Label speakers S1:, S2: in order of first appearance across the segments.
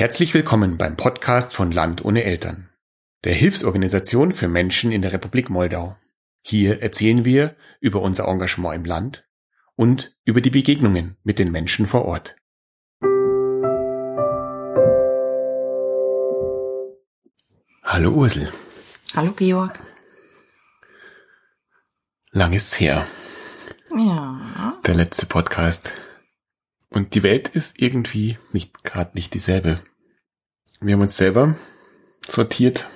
S1: Herzlich willkommen beim Podcast von Land ohne Eltern, der Hilfsorganisation für Menschen in der Republik Moldau. Hier erzählen wir über unser Engagement im Land und über die Begegnungen mit den Menschen vor Ort. Hallo Ursel.
S2: Hallo Georg.
S1: Lang ist's her.
S2: Ja.
S1: Der letzte Podcast. Und die Welt ist irgendwie nicht gerade nicht dieselbe. Wir haben uns selber sortiert.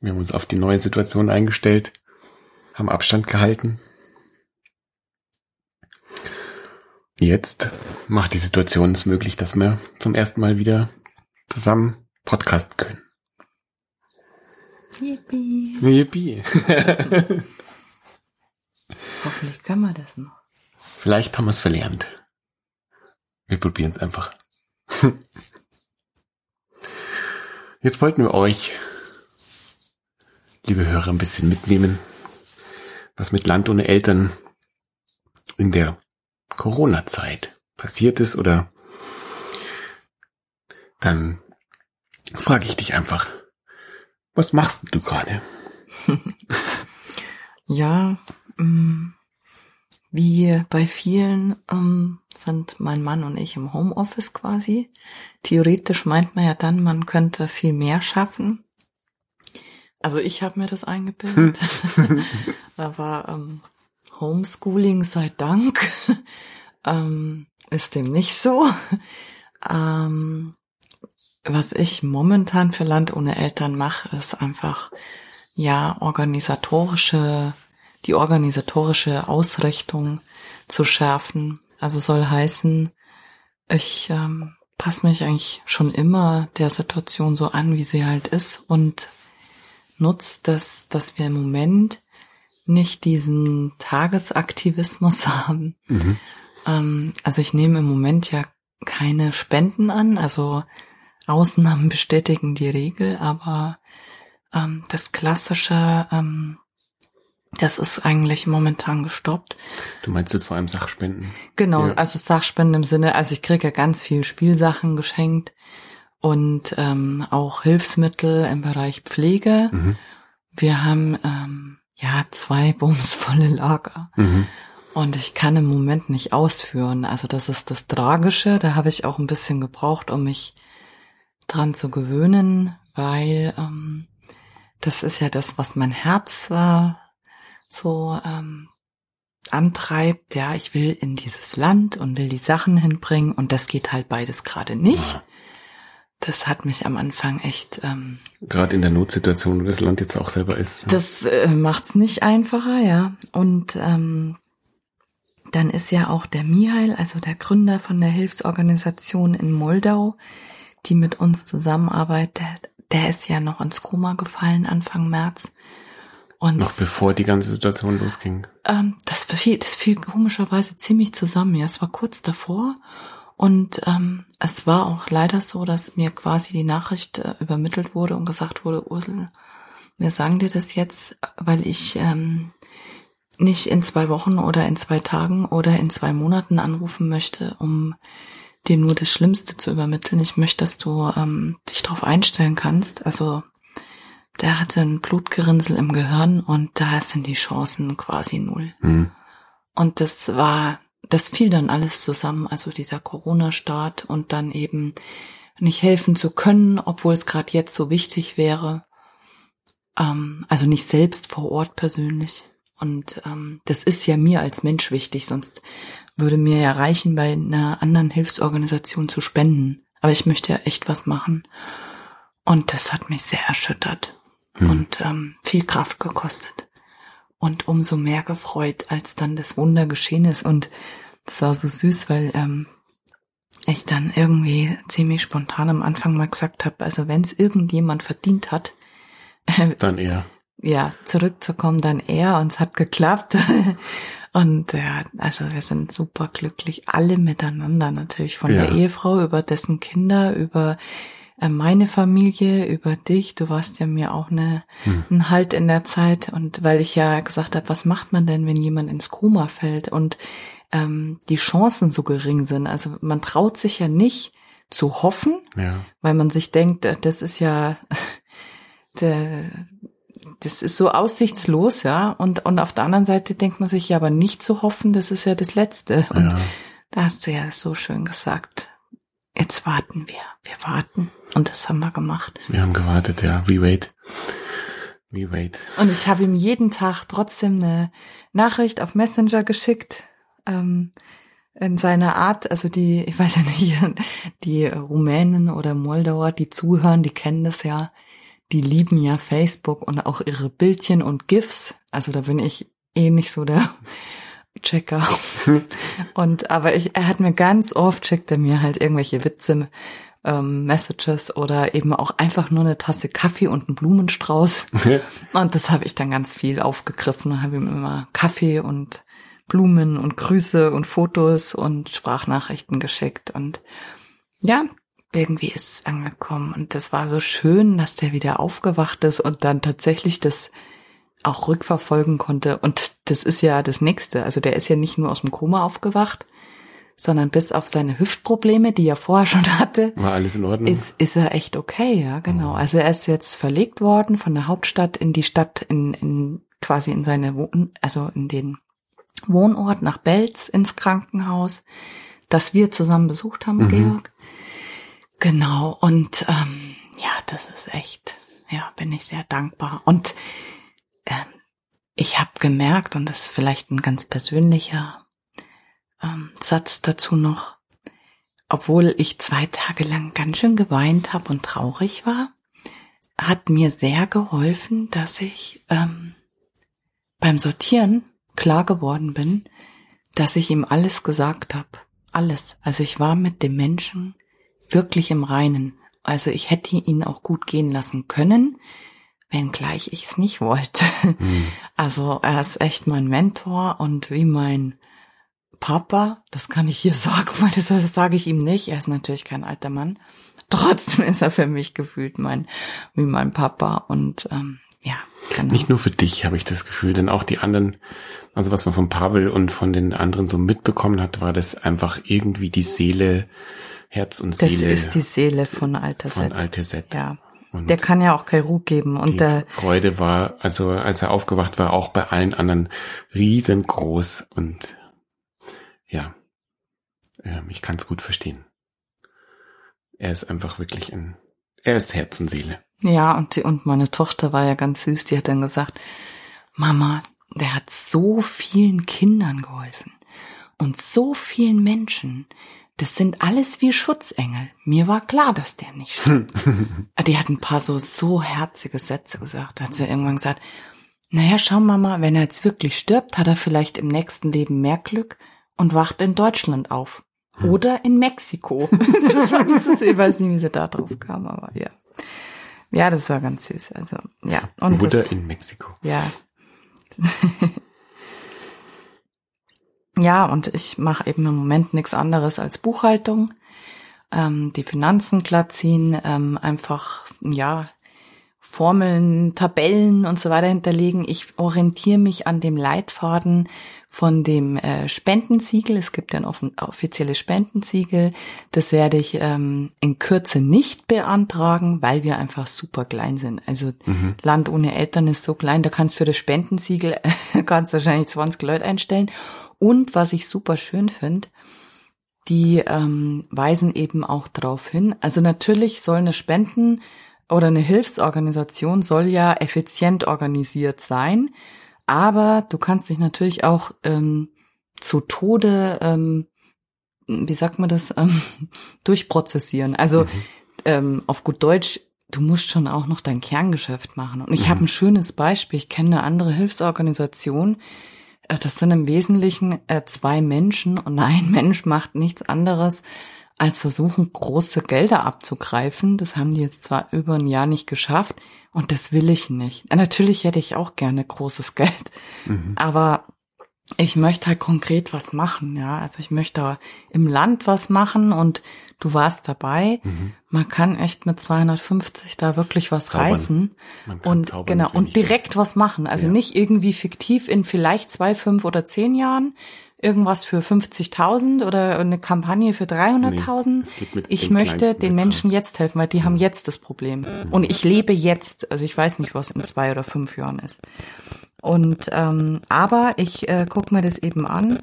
S1: Wir haben uns auf die neue Situation eingestellt, haben Abstand gehalten. Jetzt macht die Situation es möglich, dass wir zum ersten Mal wieder zusammen podcasten können.
S2: Yippie.
S1: Yippie.
S2: Hoffentlich können wir das noch.
S1: Vielleicht haben wir es verlernt. Wir probieren es einfach. Jetzt wollten wir euch, liebe Hörer, ein bisschen mitnehmen, was mit Land ohne Eltern in der Corona-Zeit passiert ist oder dann frage ich dich einfach, was machst du gerade?
S2: Ja, mm, wie bei vielen ähm, sind mein Mann und ich im Homeoffice quasi. Theoretisch meint man ja dann, man könnte viel mehr schaffen. Also ich habe mir das eingebildet. Aber ähm, Homeschooling sei Dank ähm, ist dem nicht so. Ähm, was ich momentan für Land ohne Eltern mache, ist einfach ja organisatorische, die organisatorische Ausrichtung zu schärfen. Also soll heißen, ich ähm, passe mich eigentlich schon immer der Situation so an, wie sie halt ist und nutze das, dass wir im Moment nicht diesen Tagesaktivismus haben.
S1: Mhm.
S2: Ähm, also ich nehme im Moment ja keine Spenden an, also Ausnahmen bestätigen die Regel, aber ähm, das klassische, ähm, das ist eigentlich momentan gestoppt.
S1: Du meinst jetzt vor allem Sachspenden?
S2: Genau,
S1: Ja.
S2: also Sachspenden im Sinne, also ich kriege ja ganz viel Spielsachen geschenkt und ähm, auch Hilfsmittel im Bereich Pflege.
S1: Mhm.
S2: Wir haben ähm, ja zwei bumsvolle Lager.
S1: Mhm.
S2: Und ich kann im Moment nicht ausführen. Also das ist das Tragische. Da habe ich auch ein bisschen gebraucht, um mich dran zu gewöhnen, weil ähm, das ist ja das, was mein Herz äh, so ähm, antreibt. Ja, ich will in dieses Land und will die Sachen hinbringen und das geht halt beides gerade nicht.
S1: Ja.
S2: Das hat mich am Anfang echt ähm,
S1: Gerade in der Notsituation, wo das Land jetzt auch selber ist.
S2: das äh, macht's nicht einfacher, ja. Und ähm, dann ist ja auch der Mihail, also der Gründer von der Hilfsorganisation in Moldau, die mit uns zusammenarbeitet, der, der ist ja noch ins Koma gefallen Anfang März. Und
S1: Noch bevor die ganze Situation losging.
S2: ähm, das fiel, das fiel komischerweise ziemlich zusammen. Ja, es war kurz davor. Und ähm, es war auch leider so, dass mir quasi die Nachricht äh, übermittelt wurde und gesagt wurde, Ursel, wir sagen dir das jetzt, weil ich ähm, nicht in zwei Wochen oder in zwei Tagen oder in zwei Monaten anrufen möchte, um dir nur das Schlimmste zu übermitteln. Ich möchte, dass du ähm, dich darauf einstellen kannst. Also der hatte ein Blutgerinnsel im Gehirn und da sind die Chancen quasi null.
S1: Mhm.
S2: Und das war, das fiel dann alles zusammen, also dieser Corona-Start und dann eben nicht helfen zu können, obwohl es gerade jetzt so wichtig wäre. Ähm, also nicht selbst vor Ort persönlich. Und ähm, das ist ja mir als Mensch wichtig, sonst würde mir ja reichen, bei einer anderen Hilfsorganisation zu spenden. Aber ich möchte ja echt was machen. Und das hat mich sehr erschüttert
S1: Hm.
S2: und ähm, viel Kraft gekostet. Und umso mehr gefreut, als dann das Wunder geschehen ist. Und es war so süß, weil ähm, ich dann irgendwie ziemlich spontan am Anfang mal gesagt habe, also wenn es irgendjemand verdient hat,
S1: Dann eher.
S2: ja, zurückzukommen, dann er und es hat geklappt. Und ja, also wir sind super glücklich, alle miteinander natürlich, von
S1: Ja.
S2: der Ehefrau über dessen Kinder, über meine Familie, über dich. Du warst ja mir auch eine,
S1: Hm.
S2: ein Halt in der Zeit. Und weil ich ja gesagt habe, was macht man denn, wenn jemand ins Koma fällt und ähm, die Chancen so gering sind? Also man traut sich ja nicht zu hoffen,
S1: Ja.
S2: weil man sich denkt, äh, das ist ja, der, das ist so aussichtslos, ja. Und, und auf der anderen Seite denkt man sich ja aber nicht zu hoffen, das ist ja das Letzte. Und
S1: ja.
S2: da hast du ja so schön gesagt, jetzt warten wir, wir warten. Und das haben wir gemacht.
S1: Wir haben gewartet, ja. We wait. We wait.
S2: Und ich habe ihm jeden Tag trotzdem eine Nachricht auf Messenger geschickt. Ähm, in seiner Art, also die, ich weiß ja nicht, die Rumänen oder Moldauer, die zuhören, die kennen das ja. Die lieben ja Facebook und auch ihre Bildchen und GIFs. Also da bin ich eh nicht so der Checker. Und aber ich, er hat mir ganz oft schickt er mir halt irgendwelche Witze, ähm, Messages oder eben auch einfach nur eine Tasse Kaffee und einen Blumenstrauß. Und das habe ich dann ganz viel aufgegriffen und habe ihm immer Kaffee und Blumen und Grüße und Fotos und Sprachnachrichten geschickt. Und ja, irgendwie ist es angekommen. Und das war so schön, dass der wieder aufgewacht ist und dann tatsächlich das auch rückverfolgen konnte. Und das ist ja das Nächste. Also der ist ja nicht nur aus dem Koma aufgewacht, sondern bis auf seine Hüftprobleme, die er vorher schon hatte,
S1: War alles in Ordnung?
S2: ist, ist er echt okay, ja, genau. Also er ist jetzt verlegt worden von der Hauptstadt in die Stadt, in, in quasi in seine Wohn also in den Wohnort nach Belz ins Krankenhaus, das wir zusammen besucht haben,
S1: Mhm.
S2: Georg. Genau, und ähm, ja, das ist echt, ja, bin ich sehr dankbar. Und ähm, ich habe gemerkt, und das ist vielleicht ein ganz persönlicher ähm, Satz dazu noch, obwohl ich zwei Tage lang ganz schön geweint habe und traurig war, hat mir sehr geholfen, dass ich ähm, beim Sortieren klar geworden bin, dass ich ihm alles gesagt habe. Alles. Also ich war mit dem Menschen wirklich im Reinen. Also ich hätte ihn auch gut gehen lassen können, wenngleich ich es nicht wollte.
S1: Hm.
S2: Also er ist echt mein Mentor und wie mein Papa, das kann ich hier sagen, weil das, das sage ich ihm nicht. Er ist natürlich kein alter Mann. Trotzdem ist er für mich gefühlt mein, wie mein Papa und ähm, ja, genau.
S1: Nicht nur für dich habe ich das Gefühl, denn auch die anderen, also was man von Pavel und von den anderen so mitbekommen hat, war das einfach irgendwie die Seele, Herz und
S2: das
S1: Seele
S2: ist die Seele von Alter
S1: von
S2: Set.
S1: Alte Set.
S2: Ja.
S1: Und
S2: Der kann ja auch keine Ruhe geben und
S1: die
S2: der,
S1: Freude war, also als er aufgewacht war, auch bei allen anderen riesengroß und ja, ähm, ich kann es gut verstehen. Er ist einfach wirklich ein, er ist Herz und Seele.
S2: Ja, und, die, und meine Tochter war ja ganz süß, die hat dann gesagt, Mama, der hat so vielen Kindern geholfen und so vielen Menschen. Das sind alles wie Schutzengel. Mir war klar, dass der nicht stimmt. die hat ein paar so, so herzige Sätze gesagt. Da hat sie irgendwann gesagt, naja, schau Mama, wenn er jetzt wirklich stirbt, hat er vielleicht im nächsten Leben mehr Glück und wacht in Deutschland auf. Oder in Mexiko. das war nicht so, ich weiß nicht, wie sie da drauf kam, aber ja. Ja, das war ganz süß. Also, ja. Und
S1: Mutter
S2: das,
S1: in Mexiko.
S2: ja. ja, und ich mache eben im Moment nichts anderes als Buchhaltung, ähm, die Finanzen glatt ziehen, ähm, einfach, ja, Formeln, Tabellen und so weiter hinterlegen. Ich orientiere mich an dem Leitfaden von dem äh, Spendensiegel. Es gibt ja ein offizielles Spendensiegel. Das werde ich ähm, in Kürze nicht beantragen, weil wir einfach super klein sind. Also Land ohne Eltern ist so klein, da kannst für das Spendensiegel kannst wahrscheinlich 20 Leute einstellen. Und was ich super schön finde, die ähm, weisen eben auch darauf hin. Also natürlich soll eine Spenden oder eine Hilfsorganisation soll ja effizient organisiert sein, aber du kannst dich natürlich auch ähm, zu Tode, ähm, wie sagt man das, ähm, durchprozessieren. Also
S1: Mhm.
S2: ähm, auf gut Deutsch, du musst schon auch noch dein Kerngeschäft machen. Und ich habe ein schönes Beispiel. Ich kenne eine andere Hilfsorganisation. Das sind im Wesentlichen äh, zwei Menschen und ein Mensch macht nichts anderes als versuchen, große Gelder abzugreifen. Das haben die jetzt zwar über ein Jahr nicht geschafft und das will ich nicht. Natürlich hätte ich auch gerne großes Geld,
S1: Mhm.
S2: aber ich möchte halt konkret was machen, ja. Also ich möchte im Land was machen und du warst dabei.
S1: Mhm.
S2: Man kann echt mit 250 da wirklich was
S1: Zaubern.
S2: reißen und
S1: zaubern
S2: genau und direkt was machen. Also
S1: Ja.
S2: nicht irgendwie fiktiv in vielleicht zwei, fünf oder zehn Jahren irgendwas für 50.000 oder eine Kampagne für 300.000.
S1: Nee,
S2: ich möchte den Menschen jetzt helfen, weil die haben jetzt das Problem. Und ich lebe jetzt. Also ich weiß nicht, was in zwei oder fünf Jahren ist. Und ähm, aber ich äh, gucke mir das eben an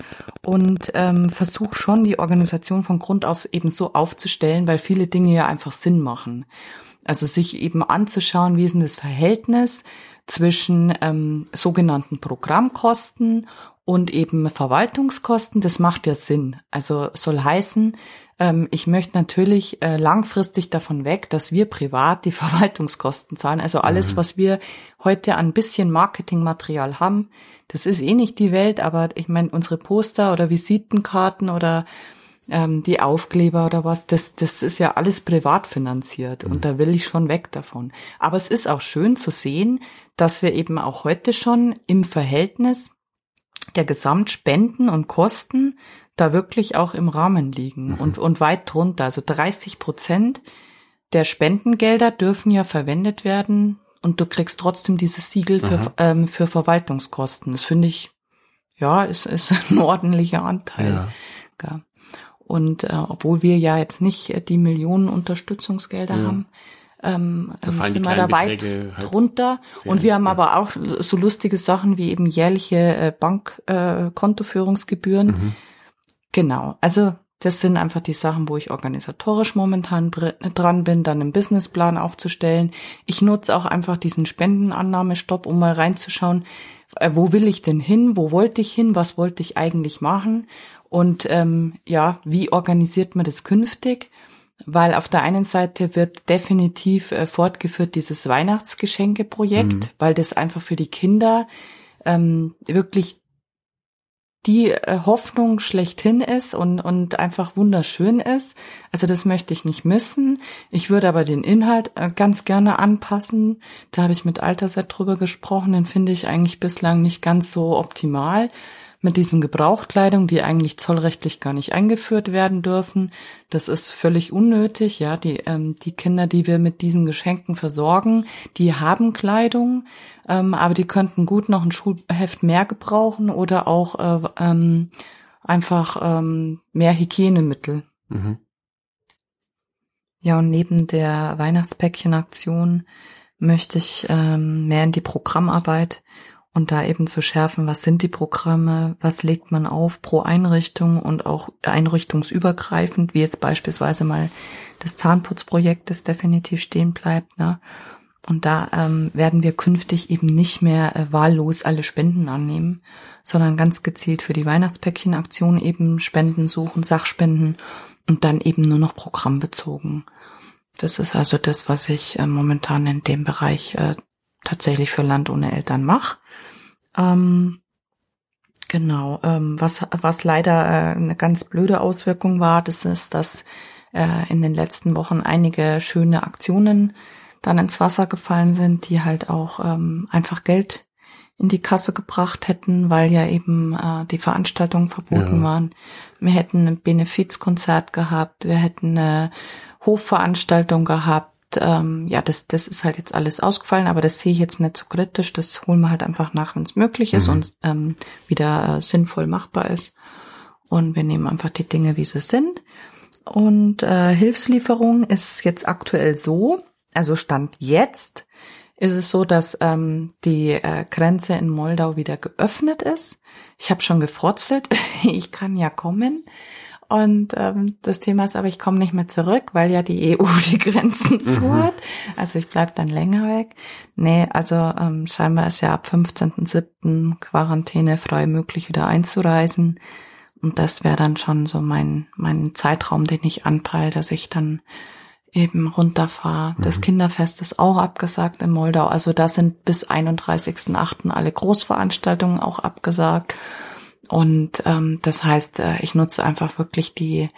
S2: und ähm, versuche schon die Organisation von Grund auf eben so aufzustellen, weil viele Dinge ja einfach Sinn machen. Also sich eben anzuschauen, wie ist denn das Verhältnis zwischen ähm, sogenannten Programmkosten und eben Verwaltungskosten, das macht ja Sinn. Also soll heißen, ähm, ich möchte natürlich äh, langfristig davon weg, dass wir privat die Verwaltungskosten zahlen. Also alles, mhm. was wir heute an bisschen Marketingmaterial haben, das ist eh nicht die Welt, aber ich meine, unsere Poster oder Visitenkarten oder ähm, die Aufkleber oder was, das, das ist ja alles privat finanziert mhm. und da will ich schon weg davon. Aber es ist auch schön zu sehen, dass wir eben auch heute schon im Verhältnis der Gesamtspenden und Kosten da wirklich auch im Rahmen liegen mhm. und, und weit drunter. Also 30 Prozent der Spendengelder dürfen ja verwendet werden und du kriegst trotzdem dieses Siegel für, ähm, für Verwaltungskosten. Das finde ich, ja, ist, ist ein ordentlicher Anteil. Ja. ja. Und äh, obwohl wir ja jetzt nicht die Millionen Unterstützungsgelder ja. haben, ähm, da sind wir da weit halt drunter. Und wir haben ja. aber auch so lustige Sachen wie eben jährliche äh, Bankkontoführungsgebühren. Äh, mhm. Genau. Also das sind einfach die Sachen, wo ich organisatorisch momentan dran bin, dann einen Businessplan aufzustellen. Ich nutze auch einfach diesen Spendenannahmestopp, um mal reinzuschauen, äh, wo will ich denn hin, wo wollte ich hin, was wollte ich eigentlich machen und ähm, ja, wie organisiert man das künftig? weil auf der einen Seite wird definitiv äh, fortgeführt dieses Weihnachtsgeschenkeprojekt, mhm. weil das einfach für die Kinder ähm, wirklich die äh, Hoffnung schlechthin ist und, und einfach wunderschön ist. Also das möchte ich nicht missen. Ich würde aber den Inhalt äh, ganz gerne anpassen. Da habe ich mit Alterset drüber gesprochen. Den finde ich eigentlich bislang nicht ganz so optimal mit diesen Gebrauchtkleidung, die eigentlich zollrechtlich gar nicht eingeführt werden dürfen. Das ist völlig unnötig. Ja, die, ähm, die Kinder, die wir mit diesen Geschenken versorgen, die haben Kleidung, ähm, aber die könnten gut noch ein Schulheft mehr gebrauchen oder auch äh, ähm, einfach ähm, mehr Hygienemittel. Mhm. Ja, und neben der Weihnachtspäckchenaktion möchte ich ähm, mehr in die Programmarbeit und da eben zu schärfen, was sind die Programme, was legt man auf pro Einrichtung und auch einrichtungsübergreifend, wie jetzt beispielsweise mal das Zahnputzprojekt, das definitiv stehen bleibt. Ne? Und da ähm, werden wir künftig eben nicht mehr äh, wahllos alle Spenden annehmen, sondern ganz gezielt für die Weihnachtspäckchenaktion eben Spenden suchen, Sachspenden und dann eben nur noch programmbezogen. Das ist also das, was ich äh, momentan in dem Bereich äh, tatsächlich für Land ohne Eltern mache. Ähm, genau, ähm, was, was leider äh, eine ganz blöde Auswirkung war, das ist, dass äh, in den letzten Wochen einige schöne Aktionen dann ins Wasser gefallen sind, die halt auch ähm, einfach Geld in die Kasse gebracht hätten, weil ja eben äh, die Veranstaltungen verboten ja. waren. Wir hätten ein Benefizkonzert gehabt, wir hätten eine Hofveranstaltung gehabt, ähm, ja, das, das ist halt jetzt alles ausgefallen, aber das sehe ich jetzt nicht so kritisch. Das holen wir halt einfach nach, wenn es möglich ist mhm. und ähm, wieder äh, sinnvoll machbar ist. Und wir nehmen einfach die Dinge, wie sie sind. Und äh, Hilfslieferung ist jetzt aktuell so, also Stand jetzt ist es so, dass ähm, die äh, Grenze in Moldau wieder geöffnet ist. Ich habe schon gefrotzelt, ich kann ja kommen. Und ähm, das Thema ist aber, ich komme nicht mehr zurück, weil ja die EU die Grenzen mhm. zu hat. Also ich bleib dann länger weg. Nee, also ähm, scheinbar ist ja ab 15.07. Quarantäne frei möglich wieder einzureisen. Und das wäre dann schon so mein, mein Zeitraum, den ich anpeile, dass ich dann eben runterfahre. Mhm. Das Kinderfest ist auch abgesagt in Moldau. Also da sind bis 31.08. alle Großveranstaltungen auch abgesagt. Und ähm, das heißt, äh, ich nutze einfach wirklich die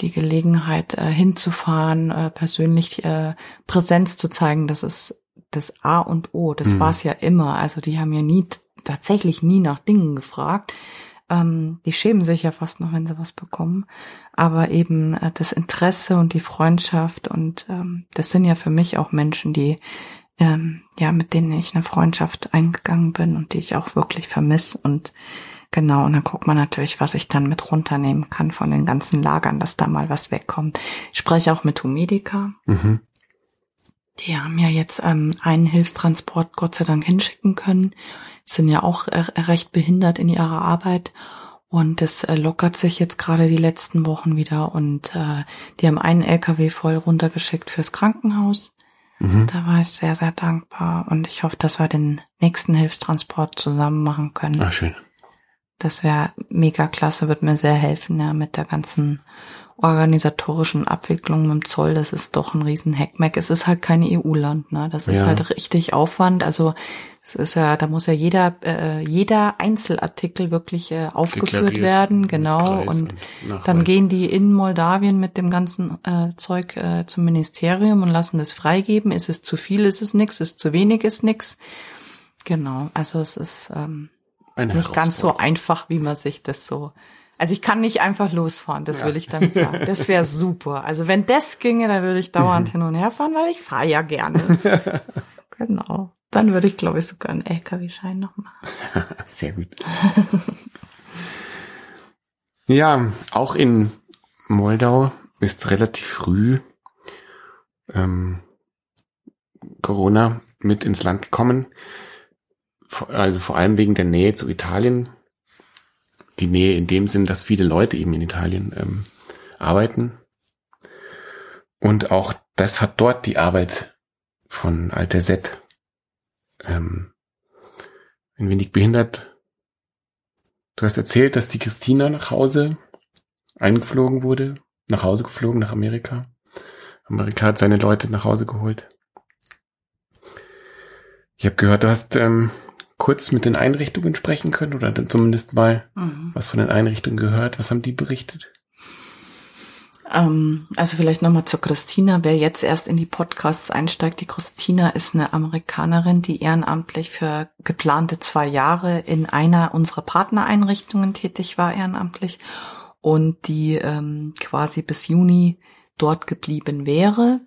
S2: die Gelegenheit äh, hinzufahren, äh, persönlich äh, Präsenz zu zeigen. Das ist das A und O. Das mhm. war es ja immer. Also die haben ja nie tatsächlich nie nach Dingen gefragt. Ähm, die schämen sich ja fast noch, wenn sie was bekommen. Aber eben äh, das Interesse und die Freundschaft und ähm, das sind ja für mich auch Menschen, die ähm, ja mit denen ich eine Freundschaft eingegangen bin und die ich auch wirklich vermisse und Genau, und dann guckt man natürlich, was ich dann mit runternehmen kann von den ganzen Lagern, dass da mal was wegkommt. Ich spreche auch mit Humedica. Mhm. Die haben ja jetzt ähm, einen Hilfstransport Gott sei Dank hinschicken können. Sind ja auch äh, recht behindert in ihrer Arbeit. Und das äh, lockert sich jetzt gerade die letzten Wochen wieder. Und äh, die haben einen LKW voll runtergeschickt fürs Krankenhaus. Mhm. Da war ich sehr, sehr dankbar. Und ich hoffe, dass wir den nächsten Hilfstransport zusammen machen können.
S1: Ah, schön.
S2: Das wäre mega klasse, wird mir sehr helfen, ja, mit der ganzen organisatorischen Abwicklung mit dem Zoll, das ist doch ein riesen Hackmack. Es ist halt kein EU-Land, ne? Das ist ja. halt richtig Aufwand. Also es ist ja, da muss ja jeder, äh, jeder Einzelartikel wirklich äh, aufgeführt werden, genau. Und, und dann gehen die in Moldawien mit dem ganzen äh, Zeug äh, zum Ministerium und lassen es freigeben. Ist es zu viel, ist es nix, ist zu wenig, ist nix. Genau, also es ist ähm, nicht ganz so einfach, wie man sich das so also ich kann nicht einfach losfahren, das ja. will ich damit sagen. Das wäre super. Also wenn das ginge, dann würde ich dauernd hin und her fahren, weil ich fahre ja gerne. genau. Dann würde ich, glaube ich, sogar einen LKW-Schein noch machen.
S1: Sehr gut. ja, auch in Moldau ist relativ früh ähm, Corona mit ins Land gekommen. Also vor allem wegen der Nähe zu Italien die Nähe in dem Sinn, dass viele Leute eben in Italien ähm, arbeiten. Und auch das hat dort die Arbeit von Alter Z ähm, ein wenig behindert. Du hast erzählt, dass die Christina nach Hause eingeflogen wurde, nach Hause geflogen, nach Amerika. Amerika hat seine Leute nach Hause geholt. Ich habe gehört, du hast ähm, kurz mit den Einrichtungen sprechen können oder dann zumindest mal mhm. was von den Einrichtungen gehört? Was haben die berichtet?
S2: Ähm, also vielleicht nochmal zur Christina. Wer jetzt erst in die Podcasts einsteigt, die Christina ist eine Amerikanerin, die ehrenamtlich für geplante zwei Jahre in einer unserer Partnereinrichtungen tätig war, ehrenamtlich, und die ähm, quasi bis Juni dort geblieben wäre.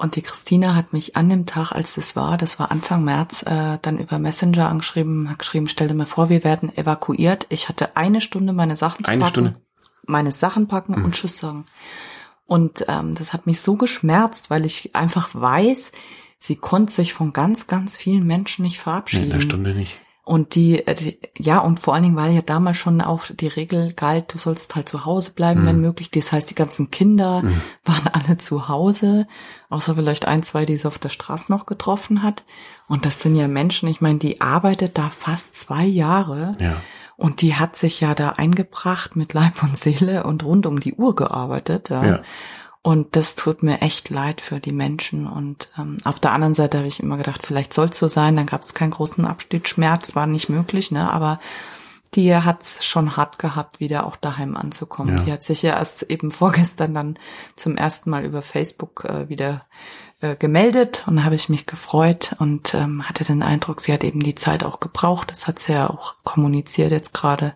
S2: Und die Christina hat mich an dem Tag, als das war, das war Anfang März, äh, dann über Messenger angeschrieben, hat geschrieben, stell dir mal vor, wir werden evakuiert. Ich hatte eine Stunde meine Sachen
S1: eine packen. Stunde?
S2: Meine Sachen packen mhm. und Tschüss sagen. Und ähm, das hat mich so geschmerzt, weil ich einfach weiß, sie konnte sich von ganz, ganz vielen Menschen nicht verabschieden. In
S1: einer Stunde nicht.
S2: Und die, äh, die, ja, und vor allen Dingen, weil ja damals schon auch die Regel galt, du sollst halt zu Hause bleiben, mhm. wenn möglich. Das heißt, die ganzen Kinder mhm. waren alle zu Hause, außer vielleicht ein, zwei, die sie auf der Straße noch getroffen hat. Und das sind ja Menschen, ich meine, die arbeitet da fast zwei Jahre.
S1: Ja.
S2: Und die hat sich ja da eingebracht mit Leib und Seele und rund um die Uhr gearbeitet. Ja. ja. Und das tut mir echt leid für die Menschen. Und ähm, auf der anderen Seite habe ich immer gedacht, vielleicht soll es so sein, dann gab es keinen großen Abstiegsschmerz, war nicht möglich, ne? Aber die hat's schon hart gehabt, wieder auch daheim anzukommen. Ja. Die hat sich ja erst eben vorgestern dann zum ersten Mal über Facebook äh, wieder äh, gemeldet und habe ich mich gefreut und ähm, hatte den Eindruck, sie hat eben die Zeit auch gebraucht. Das hat sie ja auch kommuniziert jetzt gerade,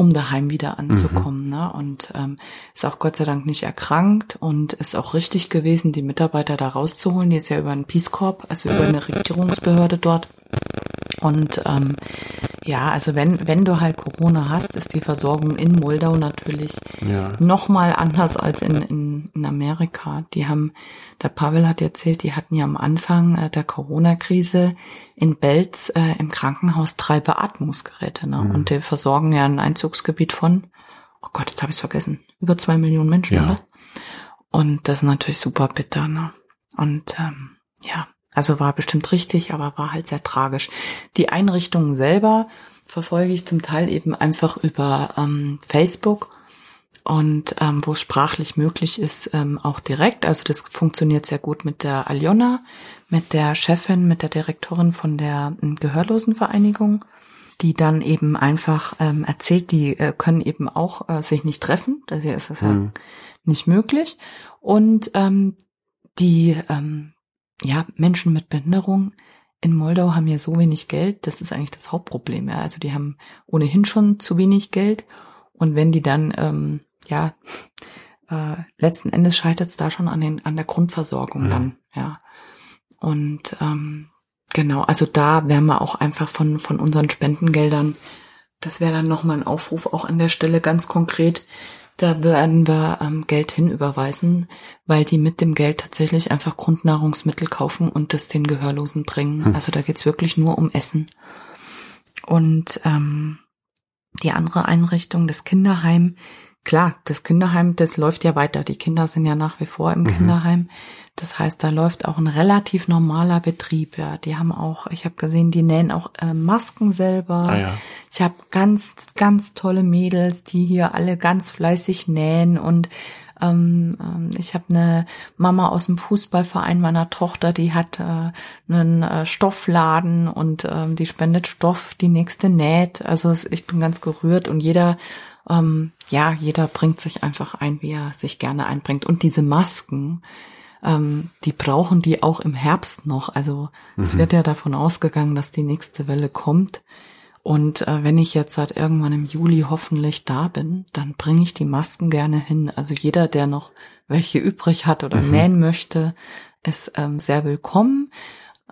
S2: um daheim wieder anzukommen. Mhm. Ne? Und ähm, ist auch Gott sei Dank nicht erkrankt und ist auch richtig gewesen, die Mitarbeiter da rauszuholen. Die ist ja über einen Peace Corps, also über eine Regierungsbehörde dort. Und ähm, ja, also wenn, wenn du halt Corona hast, ist die Versorgung in Moldau natürlich ja. nochmal anders als in, in, in Amerika. Die haben, der Pavel hat erzählt, die hatten ja am Anfang äh, der Corona-Krise in Belz äh, im Krankenhaus drei Beatmungsgeräte. Ne? Mhm. Und die versorgen ja ein Einzugsgebiet von, oh Gott, jetzt habe ich vergessen, über zwei Millionen Menschen, ja. oder? Und das ist natürlich super bitter. Ne? Und ähm, ja, also war bestimmt richtig, aber war halt sehr tragisch. Die Einrichtungen selber verfolge ich zum Teil eben einfach über ähm, Facebook und ähm, wo es sprachlich möglich ist, ähm, auch direkt. Also das funktioniert sehr gut mit der Aljona, mit der Chefin, mit der Direktorin von der ähm, Gehörlosenvereinigung, die dann eben einfach ähm, erzählt, die äh, können eben auch äh, sich nicht treffen, da ist es mhm. ja nicht möglich. Und ähm, die ähm, ja Menschen mit Behinderung in Moldau haben ja so wenig Geld, das ist eigentlich das Hauptproblem. Ja. Also die haben ohnehin schon zu wenig Geld und wenn die dann ähm, ja, äh, letzten Endes scheitert es da schon an, den, an der Grundversorgung ja. dann, ja. Und ähm, genau, also da werden wir auch einfach von, von unseren Spendengeldern das wäre dann nochmal ein Aufruf auch an der Stelle ganz konkret. Da werden wir ähm, Geld hinüberweisen, weil die mit dem Geld tatsächlich einfach Grundnahrungsmittel kaufen und das den Gehörlosen bringen. Hm. Also da geht's wirklich nur um Essen. Und ähm, die andere Einrichtung, das Kinderheim, klar, das Kinderheim, das läuft ja weiter. Die Kinder sind ja nach wie vor im mhm. Kinderheim. Das heißt, da läuft auch ein relativ normaler Betrieb. Ja, die haben auch, ich habe gesehen, die nähen auch äh, Masken selber. Ah, ja. Ich habe ganz, ganz tolle Mädels, die hier alle ganz fleißig nähen und ähm, ähm, ich habe eine Mama aus dem Fußballverein meiner Tochter, die hat äh, einen äh, Stoffladen und ähm, die spendet Stoff, die nächste näht. Also ich bin ganz gerührt und jeder ähm, ja, jeder bringt sich einfach ein, wie er sich gerne einbringt. Und diese Masken, ähm, die brauchen die auch im Herbst noch. Also mhm. es wird ja davon ausgegangen, dass die nächste Welle kommt. Und äh, wenn ich jetzt seit irgendwann im Juli hoffentlich da bin, dann bringe ich die Masken gerne hin. Also jeder, der noch welche übrig hat oder mhm. nähen möchte, ist ähm, sehr willkommen.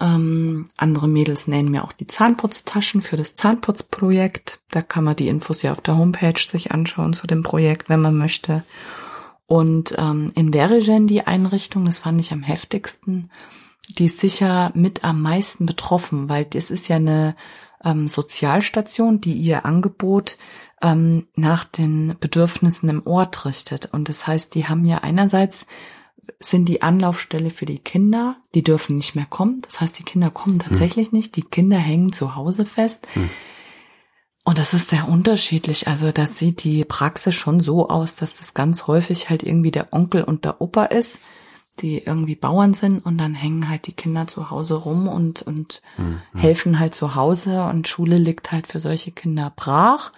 S2: Ähm, andere Mädels nähen mir auch die Zahnputztaschen für das Zahnputzprojekt. Da kann man die Infos ja auf der Homepage sich anschauen zu dem Projekt, wenn man möchte. Und ähm, in Verigen die Einrichtung, das fand ich am heftigsten, die ist sicher mit am meisten betroffen, weil das ist ja eine ähm, Sozialstation, die ihr Angebot ähm, nach den Bedürfnissen im Ort richtet. Und das heißt, die haben ja einerseits sind die Anlaufstelle für die Kinder, die dürfen nicht mehr kommen. Das heißt, die Kinder kommen tatsächlich hm. nicht, die Kinder hängen zu Hause fest. Hm. Und das ist sehr unterschiedlich. Also das sieht die Praxis schon so aus, dass das ganz häufig halt irgendwie der Onkel und der Opa ist, die irgendwie Bauern sind und dann hängen halt die Kinder zu Hause rum und, und mhm. helfen halt zu Hause und Schule liegt halt für solche Kinder brach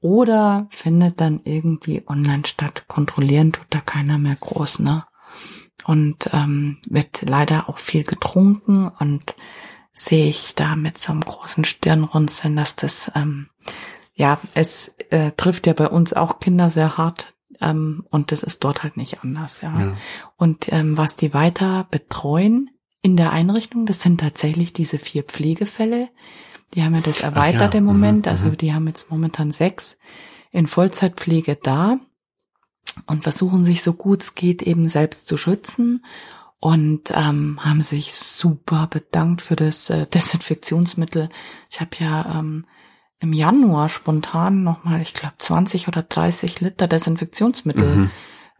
S2: oder findet dann irgendwie online statt. Kontrollieren tut da keiner mehr groß, ne? Und ähm, wird leider auch viel getrunken und sehe ich da mit so einem großen Stirnrunzeln, dass das, ähm, ja, es äh, trifft ja bei uns auch Kinder sehr hart ähm, und das ist dort halt nicht anders, ja. ja. Und ähm, was die weiter betreuen in der Einrichtung, das sind tatsächlich diese vier Pflegefälle. Die haben ja das erweitert ja. im Moment, mhm. also mhm. die haben jetzt momentan sechs in Vollzeitpflege da und versuchen sich so gut es geht eben selbst zu schützen und ähm, haben sich super bedankt für das äh, Desinfektionsmittel. Ich habe ja ähm, im Januar spontan nochmal, ich glaube, 20 oder 30 Liter Desinfektionsmittel mhm.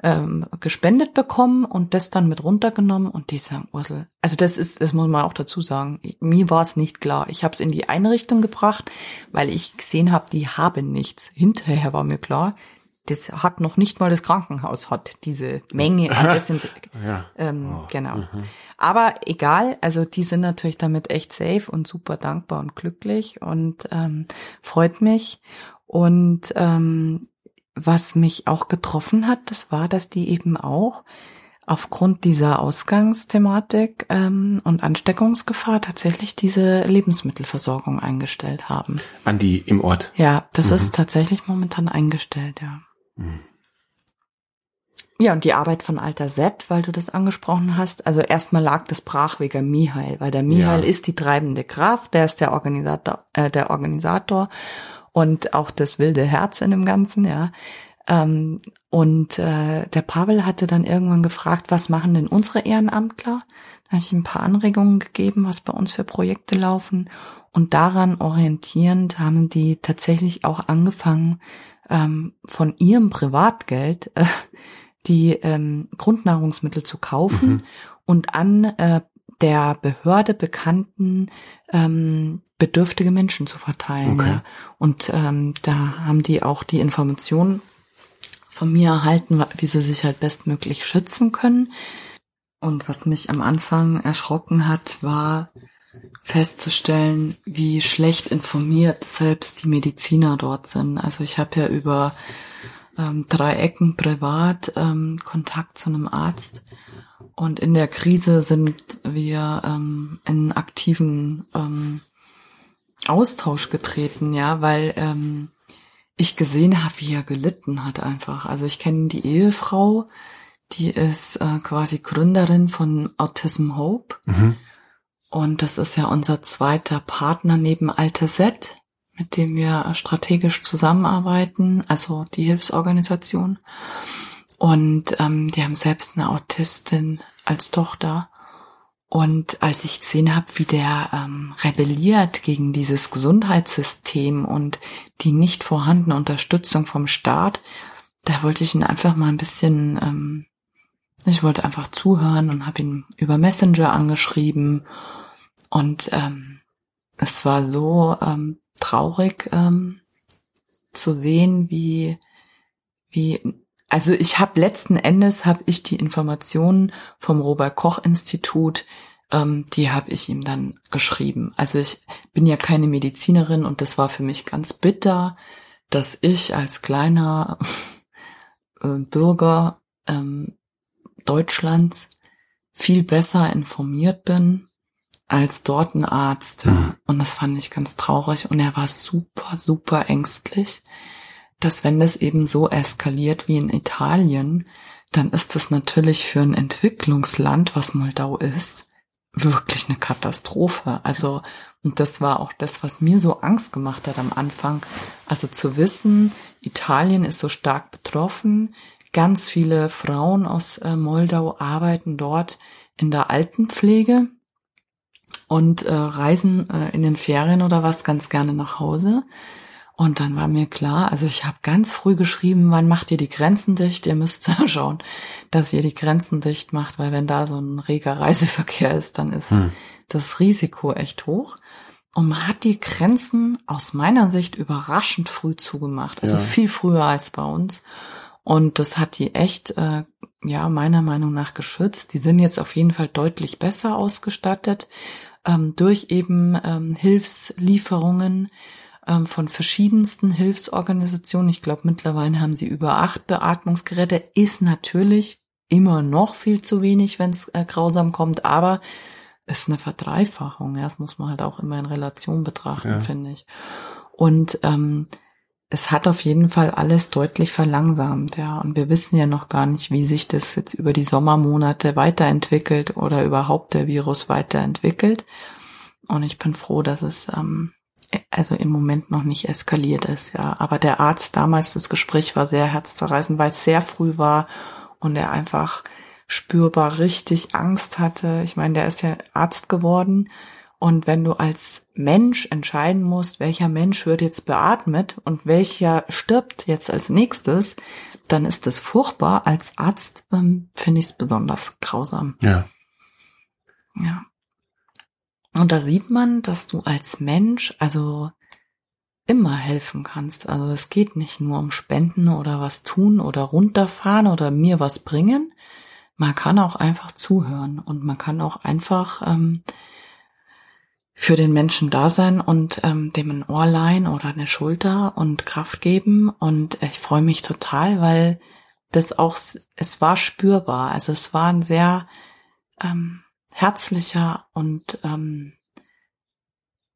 S2: ähm, gespendet bekommen und das dann mit runtergenommen und dieser Ursel. Also das ist, das muss man auch dazu sagen. Mir war es nicht klar. Ich habe es in die Einrichtung gebracht, weil ich gesehen habe, die haben nichts. Hinterher war mir klar, das hat noch nicht mal das Krankenhaus hat diese Menge an Desinfektion. ja. ähm, oh. Genau. Mhm. Aber egal, also die sind natürlich damit echt safe und super dankbar und glücklich und ähm, freut mich. Und ähm, was mich auch getroffen hat, das war, dass die eben auch aufgrund dieser Ausgangsthematik ähm, und Ansteckungsgefahr tatsächlich diese Lebensmittelversorgung eingestellt haben.
S1: An die im Ort?
S2: Ja, das mhm. ist tatsächlich momentan eingestellt, ja. Mhm. Ja, und die Arbeit von Alter Z, weil du das angesprochen hast. Also erstmal lag das brach wegen Mihail, weil der Mihail ja. ist die treibende Kraft, der ist der Organisator, äh, der Organisator und auch das wilde Herz in dem Ganzen, ja. Ähm, und äh, der Pavel hatte dann irgendwann gefragt, was machen denn unsere Ehrenamtler? Da habe ich ihm ein paar Anregungen gegeben, was bei uns für Projekte laufen. Und daran orientierend haben die tatsächlich auch angefangen, ähm, von ihrem Privatgeld äh, die ähm, Grundnahrungsmittel zu kaufen mhm. und an äh, der Behörde bekannten ähm, bedürftige Menschen zu verteilen. Okay. Ja. Und ähm, da haben die auch die Informationen von mir erhalten, wie sie sich halt bestmöglich schützen können. Und was mich am Anfang erschrocken hat, war, festzustellen, wie schlecht informiert selbst die Mediziner dort sind. Also ich habe ja über ähm, drei Ecken privat ähm, Kontakt zu einem Arzt und in der Krise sind wir ähm, in aktiven ähm, Austausch getreten, ja, weil ähm, ich gesehen habe, wie er gelitten hat einfach. Also ich kenne die Ehefrau, die ist äh, quasi Gründerin von Autism Hope. Mhm. Und das ist ja unser zweiter Partner neben Alte Set. mit dem wir strategisch zusammenarbeiten, also die Hilfsorganisation. Und ähm, die haben selbst eine Autistin als Tochter. Und als ich gesehen habe, wie der ähm, rebelliert gegen dieses Gesundheitssystem und die nicht vorhandene Unterstützung vom Staat, da wollte ich ihn einfach mal ein bisschen, ähm, ich wollte einfach zuhören und habe ihn über Messenger angeschrieben. Und ähm, es war so ähm, traurig ähm, zu sehen, wie, wie also ich habe letzten Endes habe ich die Informationen vom Robert Koch Institut, ähm, die habe ich ihm dann geschrieben. Also ich bin ja keine Medizinerin und das war für mich ganz bitter, dass ich als kleiner äh, Bürger ähm, Deutschlands viel besser informiert bin als dort ein Arzt. Mhm. Und das fand ich ganz traurig. Und er war super, super ängstlich dass wenn das eben so eskaliert wie in Italien, dann ist das natürlich für ein Entwicklungsland, was Moldau ist, wirklich eine Katastrophe. Also, und das war auch das, was mir so Angst gemacht hat am Anfang. Also zu wissen, Italien ist so stark betroffen, ganz viele Frauen aus äh, Moldau arbeiten dort in der Altenpflege und äh, reisen äh, in den Ferien oder was ganz gerne nach Hause. Und dann war mir klar, also ich habe ganz früh geschrieben, wann macht ihr die Grenzen dicht? Ihr müsst schauen, dass ihr die Grenzen dicht macht, weil wenn da so ein reger Reiseverkehr ist, dann ist hm. das Risiko echt hoch. Und man hat die Grenzen aus meiner Sicht überraschend früh zugemacht, also ja. viel früher als bei uns. Und das hat die echt, äh, ja, meiner Meinung nach geschützt. Die sind jetzt auf jeden Fall deutlich besser ausgestattet ähm, durch eben ähm, Hilfslieferungen ähm, von verschiedensten Hilfsorganisationen. Ich glaube, mittlerweile haben sie über acht Beatmungsgeräte. Ist natürlich immer noch viel zu wenig, wenn es äh, grausam kommt, aber ist eine Verdreifachung. Ja, das muss man halt auch immer in Relation betrachten, ja. finde ich. Und ähm, es hat auf jeden Fall alles deutlich verlangsamt, ja. Und wir wissen ja noch gar nicht, wie sich das jetzt über die Sommermonate weiterentwickelt oder überhaupt der Virus weiterentwickelt. Und ich bin froh, dass es ähm, also im Moment noch nicht eskaliert ist, ja. Aber der Arzt damals, das Gespräch war sehr herzzerreißend, weil es sehr früh war und er einfach spürbar richtig Angst hatte. Ich meine, der ist ja Arzt geworden. Und wenn du als Mensch entscheiden musst, welcher Mensch wird jetzt beatmet und welcher stirbt jetzt als nächstes, dann ist das furchtbar. Als Arzt ähm, finde ich es besonders grausam.
S1: Ja.
S2: Ja. Und da sieht man, dass du als Mensch also immer helfen kannst. Also es geht nicht nur um Spenden oder was tun oder runterfahren oder mir was bringen. Man kann auch einfach zuhören und man kann auch einfach ähm, für den Menschen da sein und ähm, dem ein Ohr leihen oder eine Schulter und Kraft geben. Und ich freue mich total, weil das auch, es war spürbar. Also es war ein sehr ähm, herzlicher und ähm,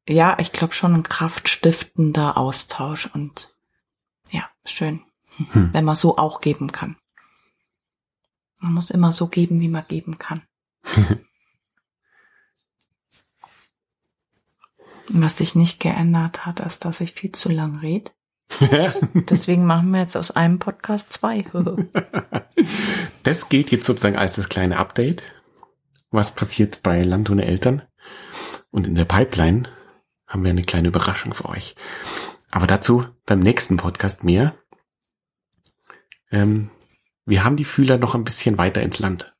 S2: ja, ich glaube schon ein kraftstiftender Austausch und ja, schön, hm. wenn man so auch geben kann. Man muss immer so geben, wie man geben kann. Was sich nicht geändert hat, ist, dass ich viel zu lang rede. Deswegen machen wir jetzt aus einem Podcast zwei.
S1: das gilt jetzt sozusagen als das kleine Update was passiert bei Land ohne Eltern. Und in der Pipeline haben wir eine kleine Überraschung für euch. Aber dazu beim nächsten Podcast mehr. Ähm, wir haben die Fühler noch ein bisschen weiter ins Land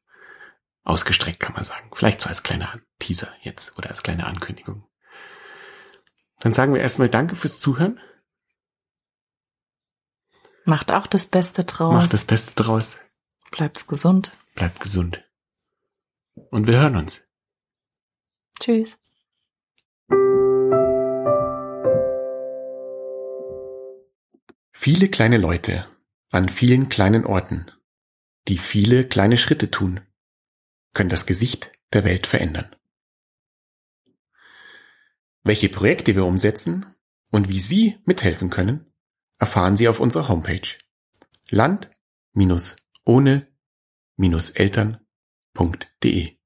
S1: ausgestreckt, kann man sagen. Vielleicht so als kleiner Teaser jetzt oder als kleine Ankündigung. Dann sagen wir erstmal Danke fürs Zuhören.
S2: Macht auch das Beste draus.
S1: Macht das Beste draus.
S2: Bleibt's gesund.
S1: Bleibt gesund. Und wir hören uns.
S2: Tschüss.
S1: Viele kleine Leute an vielen kleinen Orten, die viele kleine Schritte tun, können das Gesicht der Welt verändern. Welche Projekte wir umsetzen und wie Sie mithelfen können, erfahren Sie auf unserer Homepage. Land-ohne-eltern.de